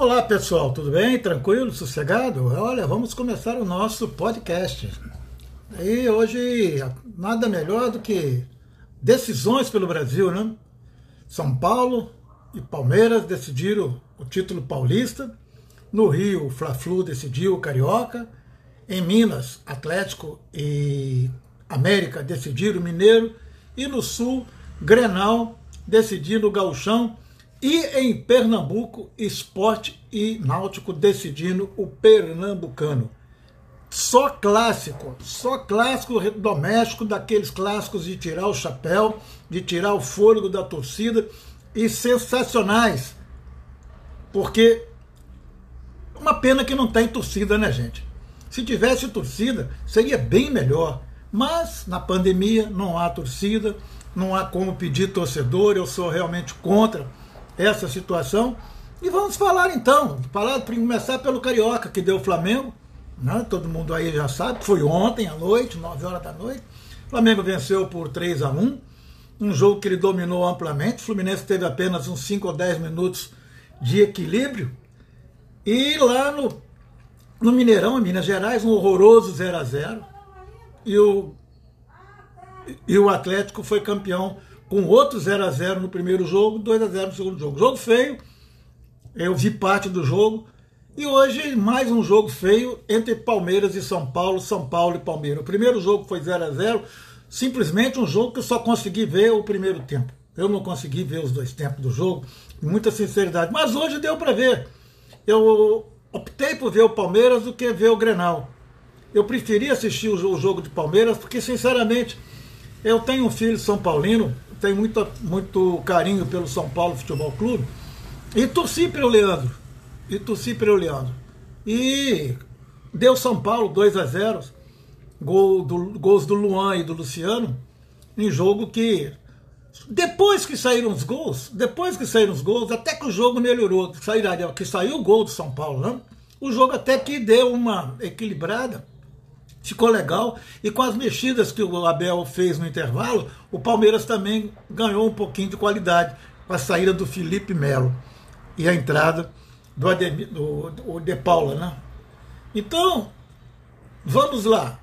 Olá pessoal, tudo bem? Tranquilo? Sossegado? Olha, vamos começar o nosso podcast. E hoje nada melhor do que decisões pelo Brasil, né? São Paulo e Palmeiras decidiram o título paulista. No Rio, Fla-Flu decidiu o Carioca. Em Minas, Atlético e América decidiram o Mineiro. E no Sul, Grenal decidindo o Gauchão e em Pernambuco, esporte e náutico decidindo o pernambucano. Só clássico, só clássico doméstico, daqueles clássicos de tirar o chapéu, de tirar o fôlego da torcida e sensacionais. Porque uma pena que não tem torcida, né, gente? Se tivesse torcida, seria bem melhor. Mas na pandemia não há torcida, não há como pedir torcedor, eu sou realmente contra essa situação. E vamos falar então, falar, começar pelo Carioca, que deu o Flamengo, né? todo mundo aí já sabe, foi ontem à noite, 9 horas da noite. O Flamengo venceu por 3 a 1 um jogo que ele dominou amplamente. O Fluminense teve apenas uns 5 ou 10 minutos de equilíbrio. E lá no, no Mineirão, em Minas Gerais, um horroroso 0 a 0 E o, e o Atlético foi campeão com outro 0 a 0 no primeiro jogo, 2 a 0 no segundo jogo. Jogo feio, eu vi parte do jogo. E hoje mais um jogo feio entre Palmeiras e São Paulo, São Paulo e Palmeiras. O primeiro jogo foi 0 a 0 simplesmente um jogo que eu só consegui ver o primeiro tempo. Eu não consegui ver os dois tempos do jogo, com muita sinceridade. Mas hoje deu para ver. Eu optei por ver o Palmeiras do que ver o Grenal. Eu preferi assistir o jogo de Palmeiras porque, sinceramente, eu tenho um filho São Paulino tenho muito, muito carinho pelo São Paulo Futebol Clube. E torci para o Leandro. E torci para o Leandro. E deu São Paulo 2 a 0 gol do, gols do Luan e do Luciano, em jogo que depois que saíram os gols, depois que saíram os gols, até que o jogo melhorou, que, que saiu o gol do São Paulo, né? o jogo até que deu uma equilibrada, ficou legal. E com as mexidas que o Abel fez no intervalo, o Palmeiras também ganhou um pouquinho de qualidade com a saída do Felipe Melo e a entrada do, Ademir, do, do De Paula. Né? Então, vamos lá.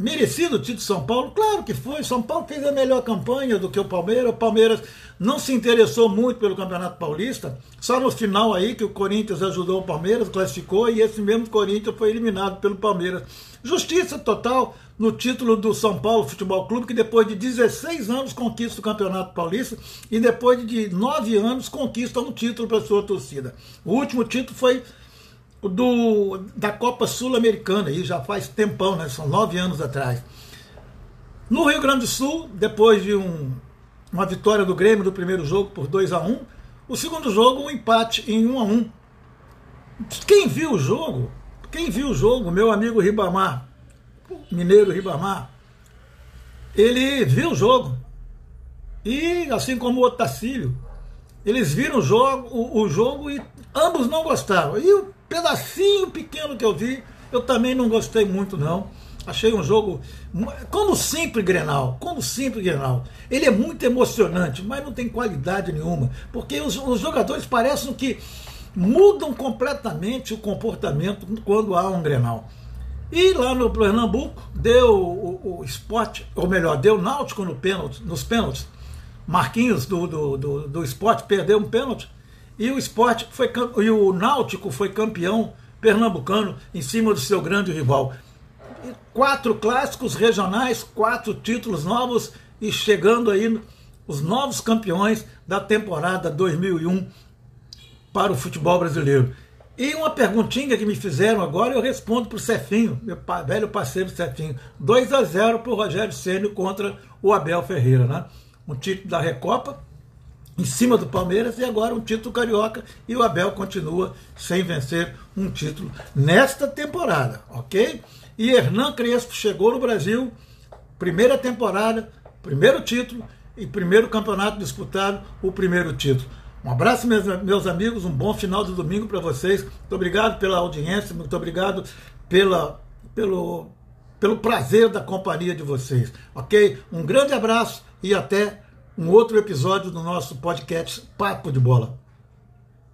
Merecido o título de São Paulo? Claro que foi. São Paulo fez a melhor campanha do que o Palmeiras. O Palmeiras não se interessou muito pelo Campeonato Paulista. Só no final aí que o Corinthians ajudou o Palmeiras, classificou e esse mesmo Corinthians foi eliminado pelo Palmeiras. Justiça total no título do São Paulo Futebol Clube, que depois de 16 anos conquista o Campeonato Paulista e depois de 9 anos conquista um título para sua torcida. O último título foi do, da Copa Sul-Americana, e já faz tempão, né? são nove anos atrás. No Rio Grande do Sul, depois de um, uma vitória do Grêmio no primeiro jogo por 2 a 1 um, o segundo jogo, um empate em 1 um a 1 um. Quem viu o jogo, quem viu o jogo, meu amigo Ribamar, mineiro Ribamar, ele viu o jogo. E assim como o Otacílio, eles viram o jogo, o, o jogo e ambos não gostaram. E o pedacinho pequeno que eu vi, eu também não gostei muito, não. Achei um jogo, como sempre Grenal, como sempre Grenal. Ele é muito emocionante, mas não tem qualidade nenhuma, porque os, os jogadores parecem que mudam completamente o comportamento quando há um Grenal. E lá no Pernambuco, deu o, o esporte, ou melhor, deu Náutico no pênalti, nos pênaltis. Marquinhos do, do, do, do esporte perdeu um pênalti e o esporte foi e o Náutico foi campeão pernambucano em cima do seu grande rival. Quatro clássicos regionais, quatro títulos novos e chegando aí os novos campeões da temporada 2001 para o futebol brasileiro. E uma perguntinha que me fizeram agora, eu respondo para o Cefinho, meu velho parceiro Cefinho. 2 a 0 para o Rogério Ceni contra o Abel Ferreira. Né? Um título da Recopa, em cima do Palmeiras e agora um título carioca e o Abel continua sem vencer um título nesta temporada, ok? E Hernan Crespo chegou no Brasil, primeira temporada, primeiro título e primeiro campeonato disputado, o primeiro título. Um abraço, meus, amigos, um bom final de domingo para vocês. Muito obrigado pela audiência, muito obrigado pela, pelo, pelo prazer da companhia de vocês, ok? Um grande abraço e até um outro episódio do nosso podcast Papo de Bola.